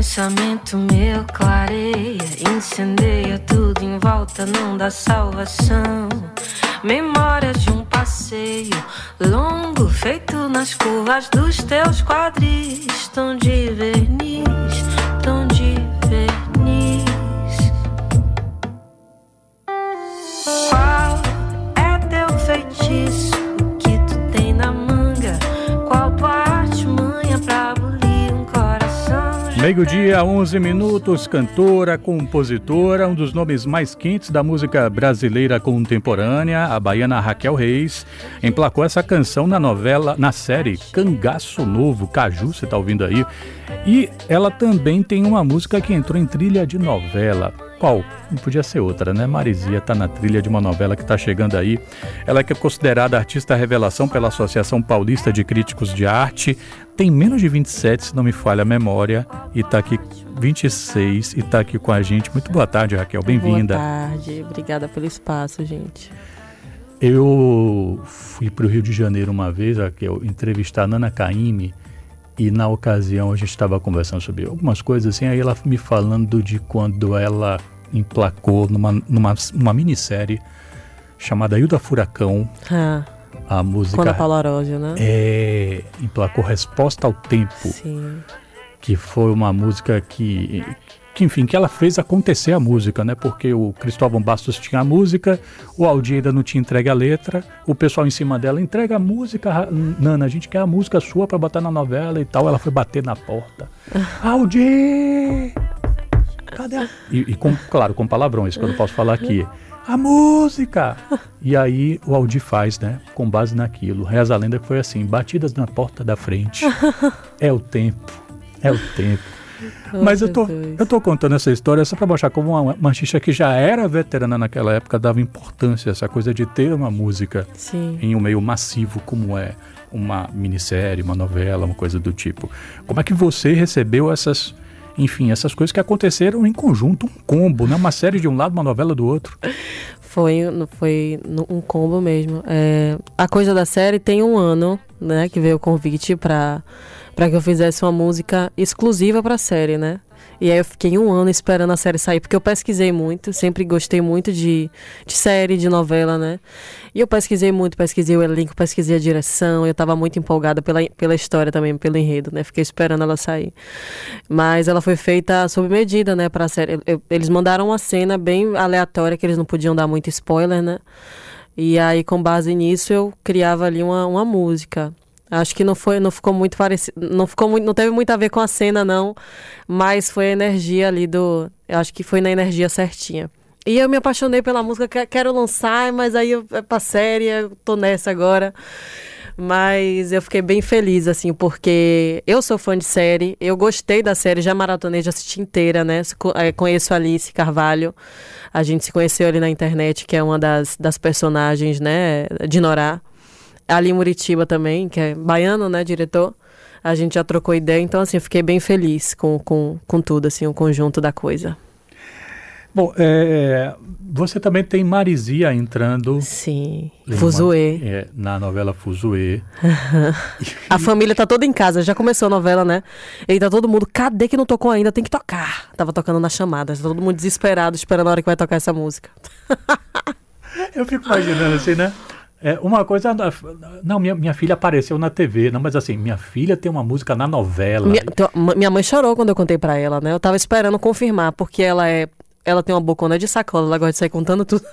pensamento meu clareia, incendeia tudo em volta, não dá salvação. Memória de um passeio longo, feito nas curvas dos teus quadris, tão de verniz, Meio-dia, 11 minutos, cantora, compositora, um dos nomes mais quentes da música brasileira contemporânea, a baiana Raquel Reis, emplacou essa canção na novela, na série Cangaço Novo, Caju, você tá ouvindo aí. E ela também tem uma música que entrou em trilha de novela. Qual? Não podia ser outra, né? Marizia tá na trilha de uma novela que tá chegando aí. Ela é que é considerada artista revelação pela Associação Paulista de Críticos de Arte. Tem menos de 27, se não me falha a memória, e tá aqui 26 e tá aqui com a gente. Muito boa tarde, Raquel. Bem-vinda. Boa tarde, obrigada pelo espaço, gente. Eu fui para o Rio de Janeiro uma vez, Raquel, entrevistar a Nana Caymmi e na ocasião a gente estava conversando sobre algumas coisas assim, aí ela me falando de quando ela emplacou numa, numa, numa minissérie chamada Hilda Furacão, Ah, a música quando a Paula Arósio, né? é, emplacou Resposta ao Tempo, Sim. que foi uma música que, que, enfim, que ela fez acontecer a música, né? Porque o Cristóvão Bastos tinha a música, o Aldir ainda não tinha entregue a letra, o pessoal em cima dela entrega a música, Nana, a gente quer a música sua pra botar na novela e tal. Ela foi bater na porta. Aldir! Cadê a... E, e com, claro, com palavrões, que eu não posso falar aqui. A música! E aí o Aldir faz, né? Com base naquilo. Reza a lenda que foi assim: batidas na porta da frente. É o tempo. É o tempo. Oh, Mas eu tô, Jesus. eu tô contando essa história só para mostrar como uma, artista que já era veterana naquela época dava importância a essa coisa de ter uma música Sim. em um meio massivo como é uma minissérie, uma novela, uma coisa do tipo. Como é que você recebeu essas, enfim, essas coisas que aconteceram em conjunto, um combo, né? Uma série de um lado, uma novela do outro. Foi, foi um combo mesmo. É, a coisa da série tem um ano, né, que veio o convite pra, pra que eu fizesse uma música exclusiva pra série, né? E aí eu fiquei um ano esperando a série sair, porque eu pesquisei muito, sempre gostei muito de, de série, de novela, né? E eu pesquisei muito, pesquisei o elenco, pesquisei a direção, eu tava muito empolgada pela, pela história também, pelo enredo, né? Fiquei esperando ela sair. Mas ela foi feita sob medida, né, pra série. Eu- eles mandaram uma cena bem aleatória, que eles não podiam dar muito spoiler, né? E aí, com base nisso, eu criava ali uma, uma música. Acho que não foi, não ficou muito parecido, não ficou muito, não teve muito a ver com a cena não, mas foi a energia ali do, eu acho que foi na energia certinha. E eu me apaixonei pela música, que- quero lançar, mas aí é pra série, tô nessa agora. Mas eu fiquei bem feliz, assim, porque eu sou fã de série, eu gostei da série, já maratonei, já assisti inteira, né? Eh, Conheço a Alice Carvalho, a gente se conheceu ali na internet, que é uma das, das personagens, né, de Norá. Ali em Muritiba também, que é baiano, né, diretor. A gente já trocou ideia, então, assim, eu fiquei bem feliz com, com, com tudo, assim, o conjunto da coisa. Bom, é, você também tem Marizia entrando Sim, Fuzuê. é, na novela Fuzuê. A família tá toda em casa, já começou a novela, né? E tá todo mundo, cadê que não tocou ainda? Tem que tocar. Tava tocando nas chamadas, tá todo mundo desesperado, esperando a hora que vai tocar essa música. Eu fico imaginando assim, né? É, uma coisa. Não, minha, minha filha apareceu na TV, não, mas assim, minha filha tem uma música na novela. Minha, minha mãe chorou quando eu contei pra ela, né? Eu tava esperando confirmar, porque ela é. Ela tem uma bocona de sacola, ela gosta de sair contando tudo.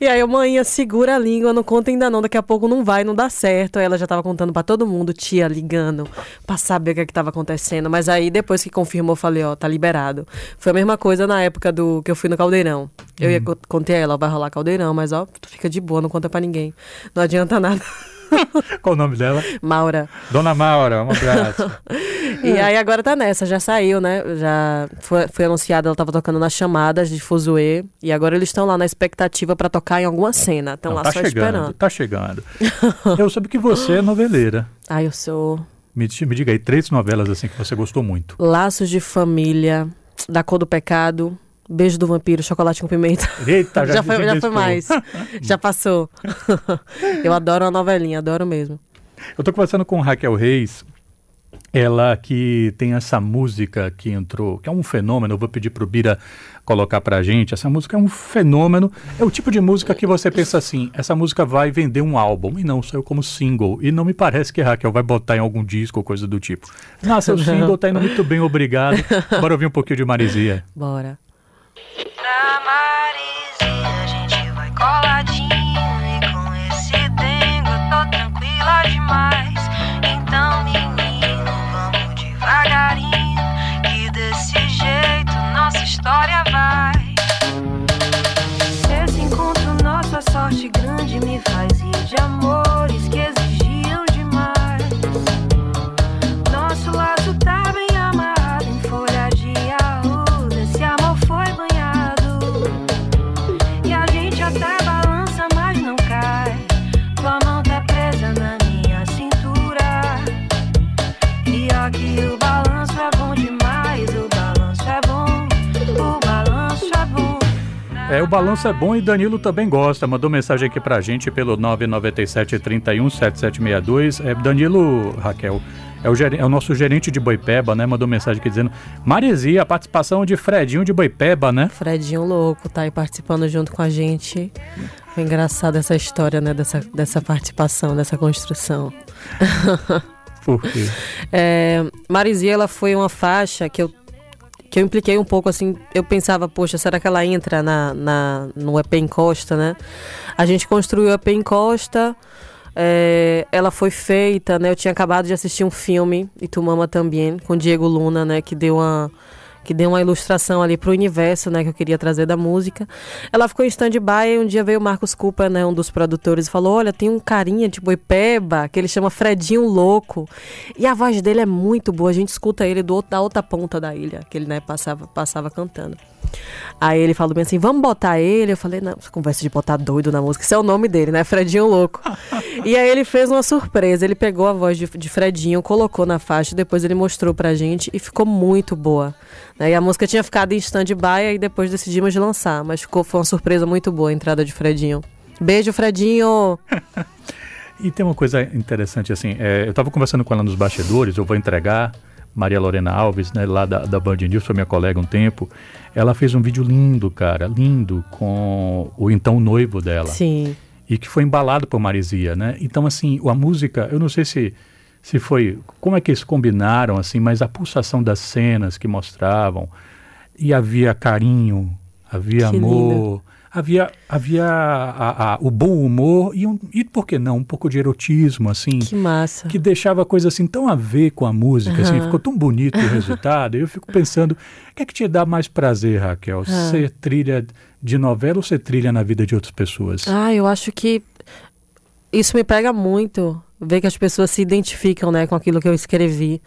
E aí, mãe, segura a língua, não conta ainda não, daqui a pouco não vai, não dá certo. Aí ela já tava contando pra todo mundo, tia ligando, pra saber o que, é que tava acontecendo. Mas aí, depois que confirmou, falei, ó, tá liberado. Foi a mesma coisa na época do que eu fui no Caldeirão. Eu ia co- contei a ela, vai rolar Caldeirão, mas ó, tu fica de boa, não conta pra ninguém. Não adianta nada. Qual o nome dela? Maura. Dona Maura, um abraço. E aí agora tá nessa, já saiu, né? Já foi, foi anunciada, ela tava tocando nas chamadas de Fuzuê. E agora eles estão lá na expectativa pra tocar em alguma cena. Estão lá tá só chegando, esperando. tá chegando. Eu soube que você é noveleira. Ai, eu sou Me, me diga aí, três novelas assim que você gostou muito. Laços de Família, Da Cor do Pecado, Beijo do Vampiro, Chocolate com Pimenta. Eita, já, já foi, já foi mais. já passou. eu adoro uma novelinha, adoro mesmo. Eu tô conversando com Raquel Reis ela que tem essa música que entrou, que é um fenômeno, eu vou pedir pro Bira colocar pra gente, essa música é um fenômeno, é o tipo de música que você pensa assim, essa música vai vender um álbum, e não, saiu como single, e não me parece que a Raquel vai botar em algum disco ou coisa do tipo. Nossa, o single tá indo muito bem, obrigado. Bora ouvir um pouquinho de Marizia. Bora. Na Marizia a gente vai coladinho balanço é bom e Danilo também gosta. Mandou mensagem aqui pra gente pelo 997 31 7762. É, Danilo, Raquel, é o, geren- é o nosso gerente de Boipeba, né? Mandou mensagem aqui dizendo: Maresia, a participação de Fredinho de Boipeba, né? Fredinho louco tá aí participando junto com a gente. Foi engraçada essa história, né? Dessa, dessa participação, dessa construção. Por quê? É, Marizia, ela foi uma faixa que eu, que eu impliquei um pouco, assim, eu pensava, poxa, será que ela entra na, na, no EP Encosta, né? A gente construiu o EP Encosta, é, ela foi feita, né? Eu tinha acabado de assistir um filme, e tu mama também, com Diego Luna, né? Que deu uma que deu uma ilustração ali pro universo, né, que eu queria trazer da música. Ela ficou em stand-by e um dia veio o Marcos Cooper, né, um dos produtores, e falou: "Olha, tem um carinha de Boipeba, que ele chama Fredinho Louco". E a voz dele é muito boa, a gente escuta ele do outro, da outra ponta da ilha, que ele, né, passava passava cantando. Aí ele falou bem assim: "Vamos botar ele". Eu falei: "Não, conversa de botar doido na música, isso é o nome dele, né, Fredinho Louco". e aí ele fez uma surpresa, ele pegou a voz de, de Fredinho, colocou na faixa, depois ele mostrou pra gente e ficou muito boa. Né? E a música tinha ficado em stand-by e depois decidimos lançar, mas ficou, foi uma surpresa muito boa a entrada de Fredinho. Beijo, Fredinho! E tem uma coisa interessante, assim, é, eu estava conversando com ela nos bastidores, eu vou entregar, Maria Lorena Alves, né, lá da, da Band News, foi minha colega um tempo, ela fez um vídeo lindo, cara, lindo, com o então noivo dela. Sim. E que foi embalado por Marizia, né? Então, assim, a música, eu não sei se, se foi, como é que eles combinaram, assim, mas a pulsação das cenas que mostravam, e havia carinho, havia Que amor, havia, havia a- a- o bom humor e, um, e, por que não, um pouco de erotismo, assim, Que massa. que deixava a coisa assim tão a ver com a música, assim, ficou tão bonito o resultado. Eu fico pensando, o que é que te dá mais prazer, Raquel? Ser trilha de novela ou ser trilha na vida de outras pessoas? Ah, eu acho que isso me pega muito. Ver que as pessoas se identificam, né, com aquilo que eu escrevi.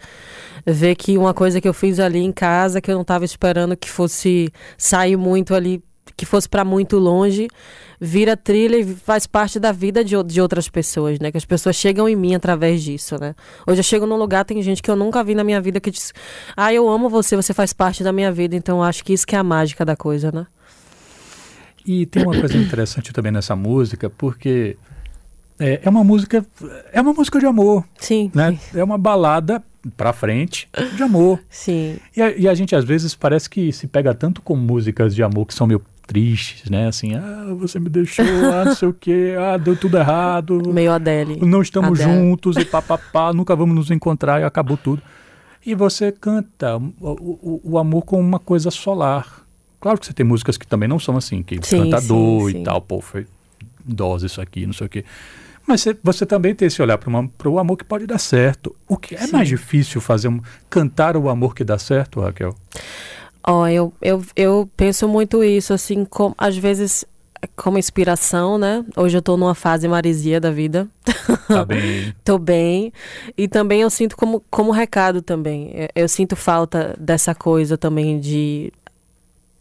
Ver que uma coisa que eu fiz ali em casa, que eu não estava esperando que fosse sair muito ali, que fosse para muito longe, vira trilha e faz parte da vida de, de outras pessoas, né? Que as pessoas chegam em mim através disso, né? Hoje eu chego num lugar, tem gente que eu nunca vi na minha vida que diz: Ah, eu amo você, você faz parte da minha vida. Então acho que isso que é a mágica da coisa, né? E tem uma coisa interessante também nessa música, porque é, é uma música, é uma música de amor, Sim. né? É uma balada pra frente de amor. Sim. E a, e a gente às vezes parece que se pega tanto com músicas de amor que são meio tristes, né? Assim, ah, você me deixou, ah, não sei o quê, ah, deu tudo errado, Meio Adele. não estamos Adele. juntos e papapá, nunca vamos nos encontrar e acabou tudo. E você canta o, o, o amor com uma coisa solar. Claro que você tem músicas que também não são assim, que Sim, canta sim, sim. e tal, pô, foi dose isso aqui, não sei o quê. Mas você, também tem esse olhar para o amor que pode dar certo. O que é Sim. mais difícil fazer um, cantar o amor que dá certo, Raquel? Ó, eu, eu, eu penso muito isso, assim, com, às vezes como inspiração, né? Hoje eu tô numa fase marisia da vida. Tá bem. Tô bem. E também eu sinto como, como recado também. É, Eu sinto falta dessa coisa também de.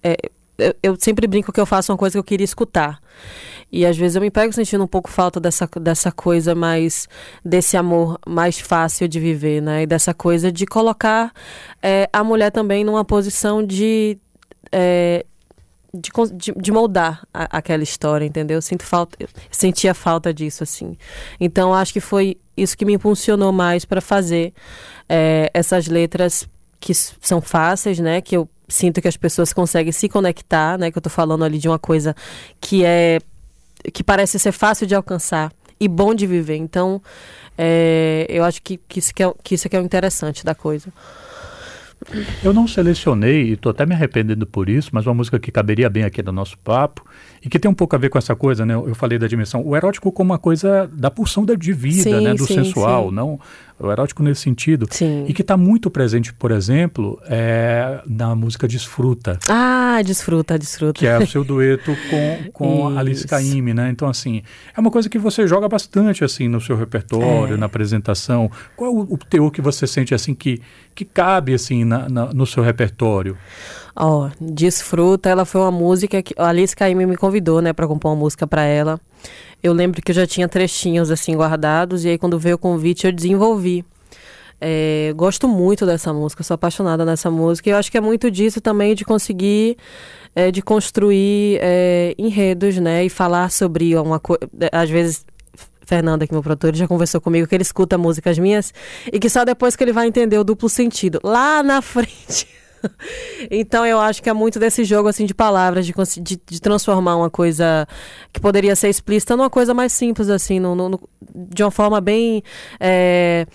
é, eu, eu sempre brinco que eu faço uma coisa que eu queria escutar. E às vezes eu me pego sentindo um pouco falta dessa, dessa coisa mais. desse amor mais fácil de viver, né? E dessa coisa de colocar é, a mulher também numa posição de. é, de, de, de moldar a, aquela história, entendeu? Eu sinto falta, sentia falta disso, assim. Então, acho que foi isso que me impulsionou mais para fazer é, essas letras que são fáceis, né? Que eu sinto que as pessoas conseguem se conectar, né? Que eu tô falando ali de uma coisa que é que parece ser fácil de alcançar e bom de viver. Então, é, eu acho que, que, isso que, é, que isso que é o interessante da coisa. Eu não selecionei, e estou até me arrependendo por isso, mas uma música que caberia bem aqui no nosso papo, e que tem um pouco a ver com essa coisa, né? Eu falei da dimensão, o erótico como uma coisa da pulsão da, de vida, sim, né? Do sim, sensual, sim. não o erótico nesse sentido. Sim. E que está muito presente, por exemplo, é, na música Desfruta. Ah, Desfruta, Desfruta. Que é o seu dueto com, com Alice Caymmi, né? Então, assim, é uma coisa que você joga bastante, assim, no seu repertório, é. na apresentação. Qual é o, o teor que você sente, assim, que, que cabe, assim, na, na no seu repertório? Ó, oh, Desfruta, ela foi uma música que a Alice Caymmi me convidou, né, para compor uma música para ela. Eu lembro que eu já tinha trechinhos assim guardados e aí quando veio o convite eu desenvolvi. É, gosto muito dessa música, sou apaixonada nessa música e eu acho que é muito disso também de conseguir é, de construir é, enredos, né, e falar sobre uma coisa, às vezes Fernanda, que meu produtor, já conversou comigo que ele escuta músicas minhas e que só depois que ele vai entender o duplo sentido. Lá na frente. então eu acho que é muito desse jogo assim de palavras, de, de, de, transformar uma coisa que poderia ser explícita numa coisa mais simples, assim, no, no, de uma forma bem. É,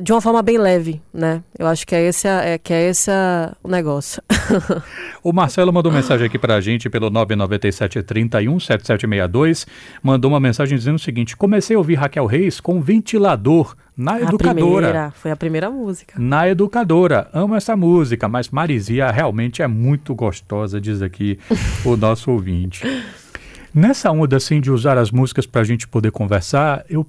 de uma forma bem leve, né? Eu acho que é esse, é, que é esse o negócio. o Marcelo mandou mensagem aqui pra gente pelo 997 31 7762. Mandou uma mensagem dizendo o seguinte: comecei a ouvir Raquel Reis com ventilador na educadora. Primeira, foi a primeira música. Na educadora. Amo essa música, mas Marizia realmente é muito gostosa, diz aqui o nosso ouvinte. Nessa onda assim de usar as músicas para a gente poder conversar, eu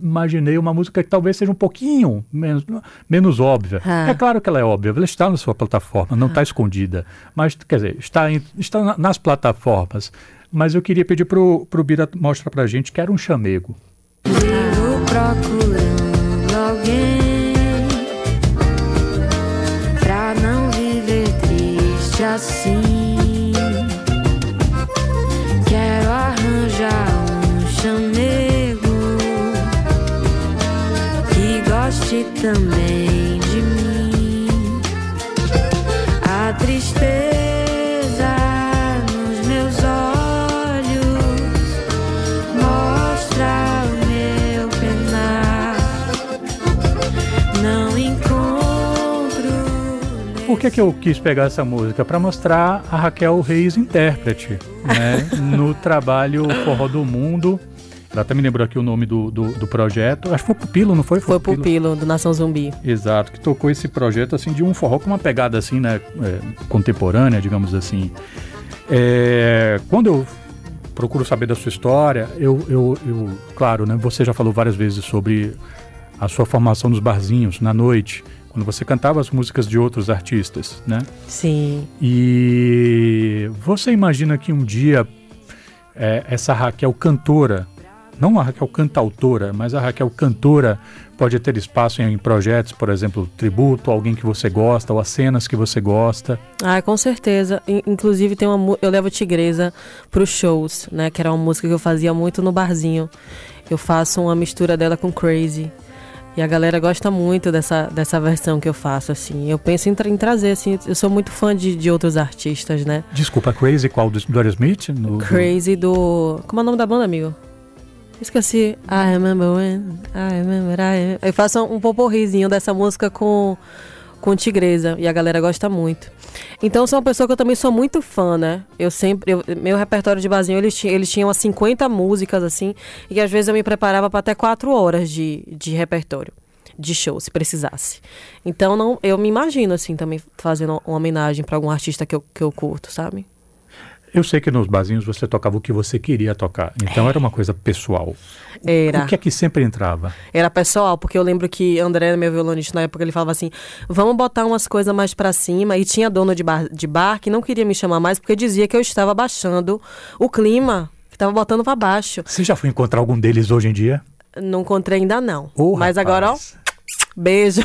imaginei uma música que talvez seja um pouquinho menos, menos óbvia. Ah. É claro que ela é óbvia, ela está na sua plataforma, não está ah. escondida. Mas, quer dizer, está, em, está nas plataformas. Mas eu queria pedir para o Bira mostrar para a gente que era um chamego. Vivo procurando alguém não viver triste assim. Goste também de mim. A tristeza nos meus olhos mostra o meu penar. Não encontro. Por que, que eu quis pegar essa música? Para mostrar a Raquel Reis intérprete, né? no trabalho Forró do Mundo ela até me lembrou aqui o nome do, do, do, projeto. Acho que foi Pupilo, não foi? Foi, foi Pupilo, Pupilo, do Nação Zumbi. Exato, que tocou esse projeto assim de um forró com uma pegada assim, né? É, contemporânea, digamos assim. É, quando eu procuro saber da sua história, eu, eu, eu, claro, né? Você já falou várias vezes sobre a sua formação nos barzinhos, na noite, quando você cantava as músicas de outros artistas, né? Sim. E você imagina que um dia é, essa Raquel cantora não a Raquel cantautora, mas a Raquel cantora pode ter espaço em, em projetos, por exemplo, tributo, alguém que você gosta, ou as cenas que você gosta. Ah, com certeza. Inclusive tem uma eu levo Tigresa para os shows, né, que era uma música que eu fazia muito no barzinho. Eu faço uma mistura dela com Crazy. E a galera gosta muito dessa, dessa versão que eu faço, assim. Eu penso em, tra em trazer, assim. Eu sou muito fã de, de outros artistas, né? Desculpa, Crazy qual? Do, do Aerosmith? No, Crazy do... Como é o nome da banda, amigo? Esqueci. I remember when, I remember, I... Eu faço um poporrizinho dessa música com, com Tigresa e a galera gosta muito. Então, sou uma pessoa que eu também sou muito fã, né? Eu sempre. Eu, meu repertório de basinho, eles, eles tinham umas 50 músicas, assim, e às vezes eu me preparava para até 4 horas de, de repertório. De show, se precisasse. Então, não, eu me imagino, assim, também fazendo uma homenagem para algum artista que eu, que eu curto, sabe? Eu sei que nos barzinhos você tocava o que você queria tocar, então é. era uma coisa pessoal. Era. O que é que sempre entrava? Era pessoal, porque eu lembro que André, meu violonista na época, ele falava assim: vamos botar umas coisas mais para cima. E tinha dono de bar, de bar que não queria me chamar mais porque dizia que eu estava baixando o clima, que estava botando para baixo. Você já foi encontrar algum deles hoje em dia? Não encontrei ainda não. Oh, Mas rapaz. agora, ó, beijo.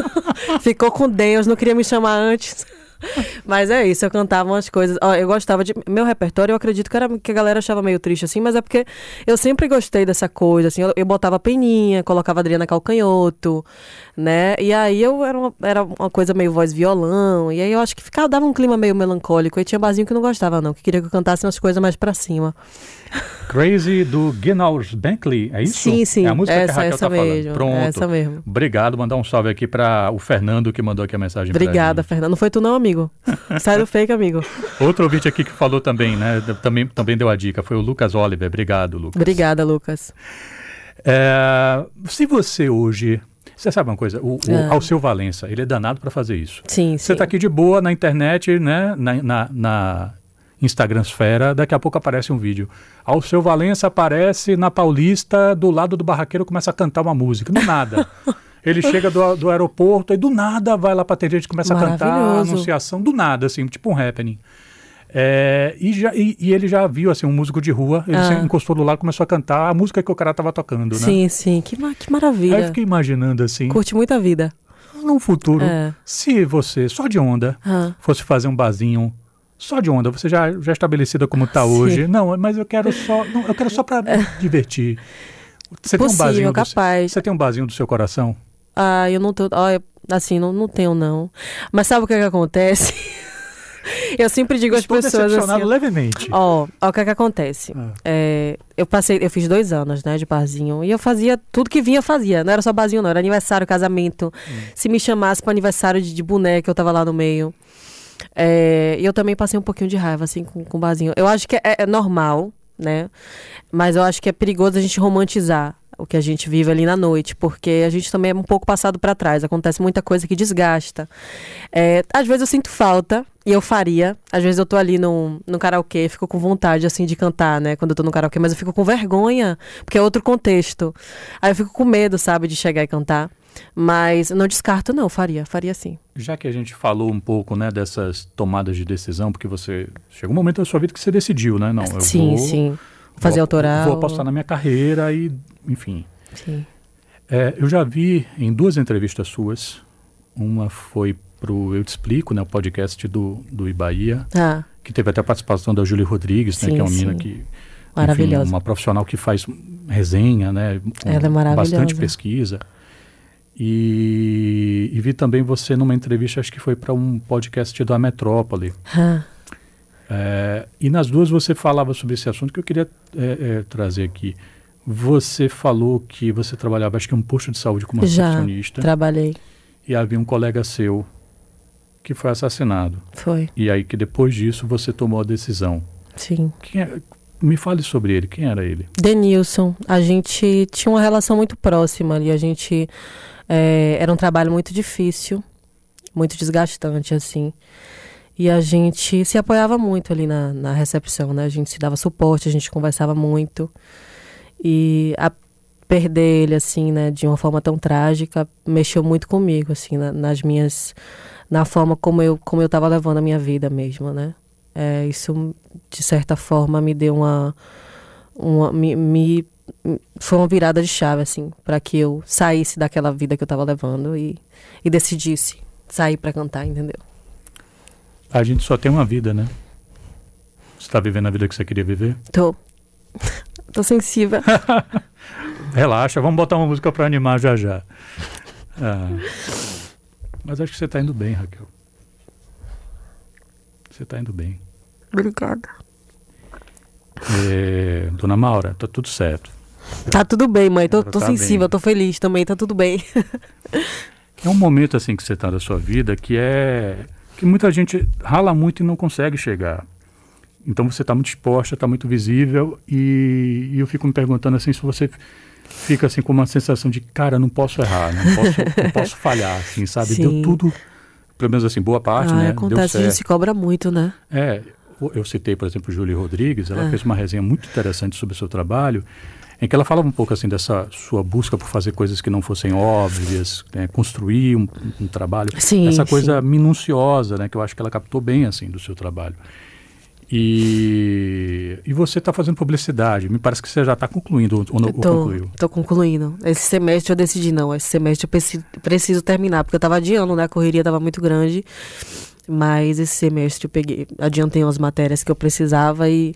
Ficou com Deus, não queria me chamar antes. Mas é isso, eu cantava umas coisas. Ó, eu gostava de. Meu repertório, eu acredito que, era, que a galera achava meio triste assim, mas é porque eu sempre gostei dessa coisa, assim. Eu, eu botava peninha, colocava Adriana Calcanhoto, né? E aí eu era uma, era uma coisa meio voz violão. E aí eu acho que ficava, dava um clima meio melancólico. E tinha barzinho que não gostava, não, que queria que eu cantasse umas coisas mais pra cima. Crazy do Ginnaurs Bentley, é isso? Sim, sim. É a música essa, que a Raquel essa tá mesmo. falando. Pronto. Essa mesmo. Obrigado, mandar um salve aqui para o Fernando que mandou aqui a mensagem Obrigada. Fernando. Não foi tu não, amigo. Sai do fake, amigo. Outro ouvinte aqui que falou também, né? Também, também deu a dica, foi o Lucas Oliver. Obrigado, Lucas. Obrigada, Lucas. É, se você hoje. Você sabe uma coisa? O, o Ah. Alceu Valença, ele é danado para fazer isso. Sim, Você sim. tá aqui de boa na internet, né? Na, na, na Instagramsfera, daqui a pouco aparece um vídeo. Alceu Valença aparece na Paulista, do lado do barraqueiro, começa a cantar uma música. Do nada. Ele chega do, do aeroporto e do nada vai lá pra atendente e começa a cantar a anunciação. Do nada, assim, tipo um happening. É, e, já, e, e ele já viu assim um músico de rua, ele Ah. se encostou do lado e começou a cantar a música que o cara tava tocando, né? Sim, sim. Que, que Aí eu maravilha. fiquei imaginando assim, Curte muito a vida. num futuro, É. se você, só de onda, Ah. fosse fazer um barzinho só de onda, você já, já estabelecida como está hoje. Não, mas eu quero só, não, eu quero só para me divertir. Você tem um Possível, barzinho do, capaz. você tem um barzinho do seu coração? Ah, eu não eu- assim, não, não tenho, não. Mas sabe o que, que acontece? Eu sempre digo às Estou pessoas decepcionado assim. levemente. Ó, ó, o que, que acontece? Ah. É, eu passei, eu fiz dois anos, né, de barzinho. E eu fazia tudo que vinha, fazia. Não era só barzinho, não. Era aniversário, casamento. Hum. Se me chamasse para aniversário de, de boneca, eu tava lá no meio. É, e eu também passei um pouquinho de raiva, assim, com, com o barzinho. Eu acho que é, é normal, né? Mas eu acho que é perigoso a gente romantizar o que a gente vive ali na noite, porque a gente também é um pouco passado para trás. Acontece muita coisa que desgasta. É, às vezes eu sinto falta, e eu faria. Às vezes eu tô ali no, no karaokê, fico com vontade, assim, de cantar, né? Quando eu tô no karaokê, mas eu fico com vergonha, porque é outro contexto. Aí eu fico com medo, sabe, de chegar e cantar. Mas não descarto, não, faria, faria sim. Já que a gente falou um pouco, né, dessas tomadas de decisão, porque você chegou um momento da sua vida que você decidiu, né? Não, eu sim, vou, sim. Fazer vou, autoral. Vou apostar na minha carreira e, enfim. Sim. É, eu já vi em duas entrevistas suas. Uma foi pro Eu Te Explico, né, o podcast do, do Ibaía, Ah, que teve até a participação da Júlia Rodrigues, né, Sim, que é uma sim. menina que enfim, maravilhosa. uma profissional que faz resenha, né, Ela é maravilhosa. bastante pesquisa. E, e vi também você numa entrevista, acho que foi para um podcast da Metrópole. Ah, É, e nas duas você falava sobre esse assunto que eu queria é, é, trazer aqui. Você falou que você trabalhava, acho que um posto de saúde como Já, recepcionista, trabalhei. e havia um colega seu que foi assassinado. Foi, E aí que depois disso você tomou a decisão. sim. É- me fale sobre ele. Quem era ele? Denilson, a gente tinha uma relação muito próxima ali. A gente. é, era um trabalho muito difícil, muito desgastante, assim. E a gente se apoiava muito ali na, na recepção, né? A gente se dava suporte, a gente conversava muito. E a perder ele, assim, né, de uma forma tão trágica, mexeu muito comigo, assim, na- nas minhas. na forma como eu, como eu tava levando a minha vida mesmo, né? É, isso, de certa forma, me deu uma. uma me, me- foi uma virada de chave, assim, para que eu saísse daquela vida que eu tava levando e, e decidisse sair para cantar, entendeu? A gente só tem uma vida, né? Você está vivendo a vida que você queria viver? Tô. Tô sensível. Relaxa, vamos botar uma música para animar já já. Ah, mas acho que você está indo bem, Raquel. Você está indo bem. Obrigada. É, Dona Maura, tá tudo certo. Tá tudo bem, mãe. Tô, tô Tá sensível, bem. tô feliz também, tá tudo bem. É um momento assim que você está da sua vida que é que muita gente rala muito e não consegue chegar. Então você está muito exposta, está muito visível e, e eu fico me perguntando assim se você fica assim com uma sensação de cara não posso errar, não posso, não posso falhar, assim, sabe? Sim. Deu tudo, pelo menos assim boa parte, ah, né? Deu acontece, a gente certo. se cobra muito, né? É, eu citei, por exemplo, Júlia Rodrigues, ela Ah. fez uma resenha muito interessante sobre o seu trabalho, em que ela falava um pouco assim dessa sua busca por fazer coisas que não fossem óbvias, né, construir um, um trabalho, Sim, essa sim. coisa minuciosa, né, que eu acho que ela captou bem assim do seu trabalho. E, e você está fazendo publicidade, me parece que você já está concluindo ou, não, Eu ou tô, concluiu. tô concluindo. Esse semestre eu decidi, não. Esse semestre eu preciso, preciso terminar, porque eu tava adiando, né? A correria tava muito grande. Mas esse semestre eu peguei, adiantei umas matérias que eu precisava e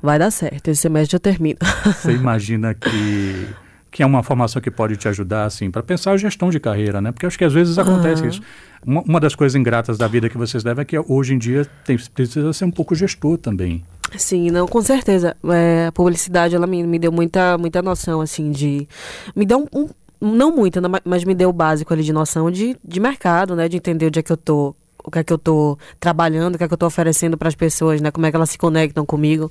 vai dar certo. Esse semestre eu termino. Você imagina que que é uma formação que pode te ajudar, assim, para pensar a gestão de carreira, né? Porque acho que às vezes acontece isso. Uma, uma, das coisas ingratas da vida que vocês devem é que hoje em dia tem, precisa ser um pouco gestor também. Sim, não, com certeza. É, a publicidade, ela me, me deu muita, muita noção, assim, de... Me deu um, um não muito, né, mas me deu o básico ali de noção de, de mercado, né? De entender onde é que eu tô o que é que eu estou trabalhando, o que é que eu estou oferecendo para as pessoas, né? Como é que elas se conectam comigo.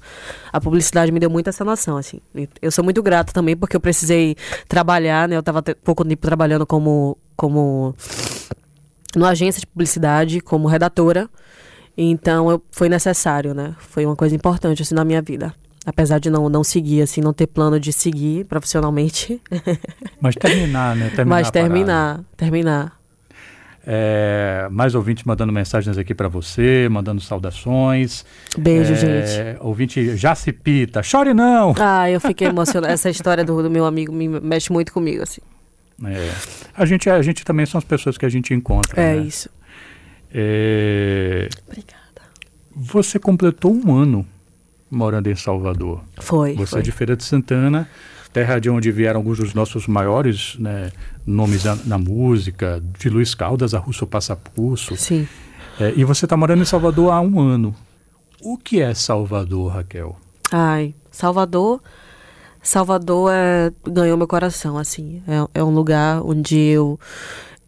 A publicidade me deu muito essa noção, assim. Eu sou muito grata também porque eu precisei trabalhar, né? Eu estava pouco tempo trabalhando como como numa agência de publicidade, como redatora. Então, eu, foi necessário, né? Foi uma coisa importante assim na minha vida. Apesar de não, não seguir, assim, não ter plano de seguir profissionalmente. Mas terminar, né? Terminar Mas terminar, terminar. É, mais ouvintes mandando mensagens aqui para você, mandando saudações. Beijo, é, gente. Ouvinte Jacipita, chore não! Ah, eu fiquei emocionada. Essa história do, do, meu amigo me mexe muito comigo, assim. É, a, gente, a gente também são as pessoas que a gente encontra. É né? isso. É, Obrigada. Você completou um ano morando em Salvador. Foi. Você foi. é de Feira de Santana terra de onde vieram alguns dos nossos maiores né, nomes na, na, música, de Luiz Caldas a Russo Passapulso. Sim. É, e você está morando em Salvador há um ano. O que é Salvador, Raquel? Ai, Salvador. Salvador é, ganhou meu coração, assim. É, é um lugar onde eu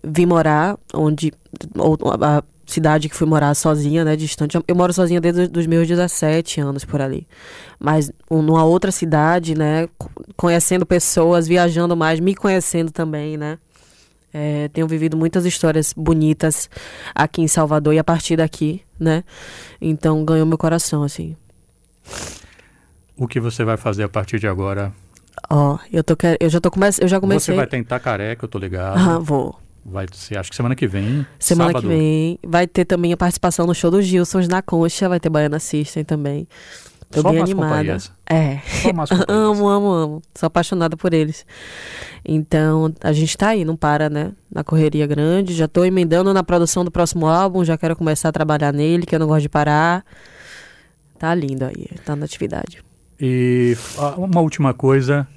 vim morar, onde a, cidade que fui morar sozinha, né, distante. Eu moro sozinha desde os meus 17 anos por ali. Mas numa outra cidade, né, conhecendo pessoas, viajando mais, me conhecendo também, né. É, tenho vivido muitas histórias bonitas aqui em Salvador e a partir daqui, né. Então ganhou meu coração, assim. O que você vai fazer a partir de agora? Ó, oh, eu tô eu já tô começando, eu já comecei. Você vai tentar careca, eu tô ligado. Ah, vou. Vai ser, acho que semana que vem. Semana sábado. que vem. Vai ter também a participação no show do Gilsons na Concha, vai ter Baiana System também. Tô Só bem animada. É. amo, amo, amo. Sou apaixonada por eles. Então, a gente tá aí, não para, né? Na correria grande. Já tô emendando na produção do próximo álbum, já quero começar a trabalhar nele, que eu não gosto de parar. Tá lindo aí, tá na atividade. E uma última coisa.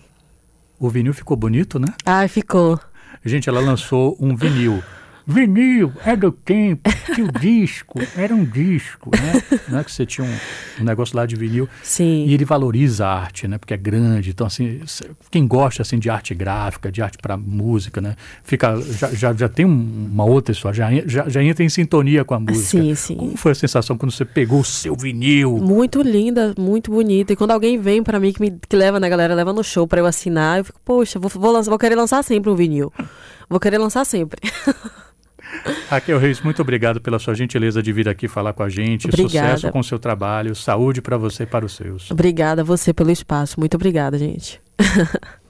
O vinil ficou bonito, né? Ah, ficou. Gente, ela lançou um vinil. Vinil é do tempo que o disco era um disco, né? Não é que você tinha um, um, negócio lá de vinil. Sim. E ele valoriza a arte, né? Porque é grande. Então, assim, quem gosta assim de arte gráfica, de arte para música, né? Fica, já, já, já tem uma outra história, já, já, já entra em sintonia com a música. Sim, sim. Como foi a sensação quando você pegou o seu vinil? Muito linda, muito bonita. E quando alguém vem para mim, que me que leva, né, galera? Leva no show para eu assinar, eu fico, poxa, vou, vou, lançar, vou querer lançar sempre um vinil. Vou querer lançar sempre. Raquel Reis, muito obrigado pela sua gentileza de vir aqui falar com a gente. Obrigada. Sucesso com o seu trabalho, saúde para você e para os seus. Obrigada a você pelo espaço. Muito obrigada, gente.